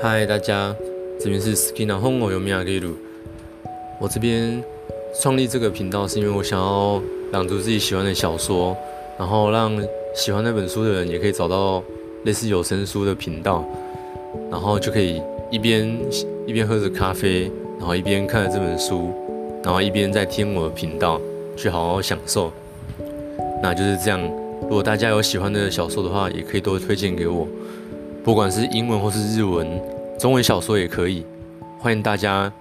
嗨，大家，这边是 Skina Home 有米亚给鲁。我这边创立这个频道是因为我想要朗读自己喜欢的小说，然后让喜欢那本书的人也可以找到类似有声书的频道，然后就可以一边一边喝着咖啡，然后一边看着这本书，然后一边在听我的频道，去好好享受。那就是这样。如果大家有喜欢的小说的话，也可以多推荐给我。不管是英文或是日文，中文小说也可以，欢迎大家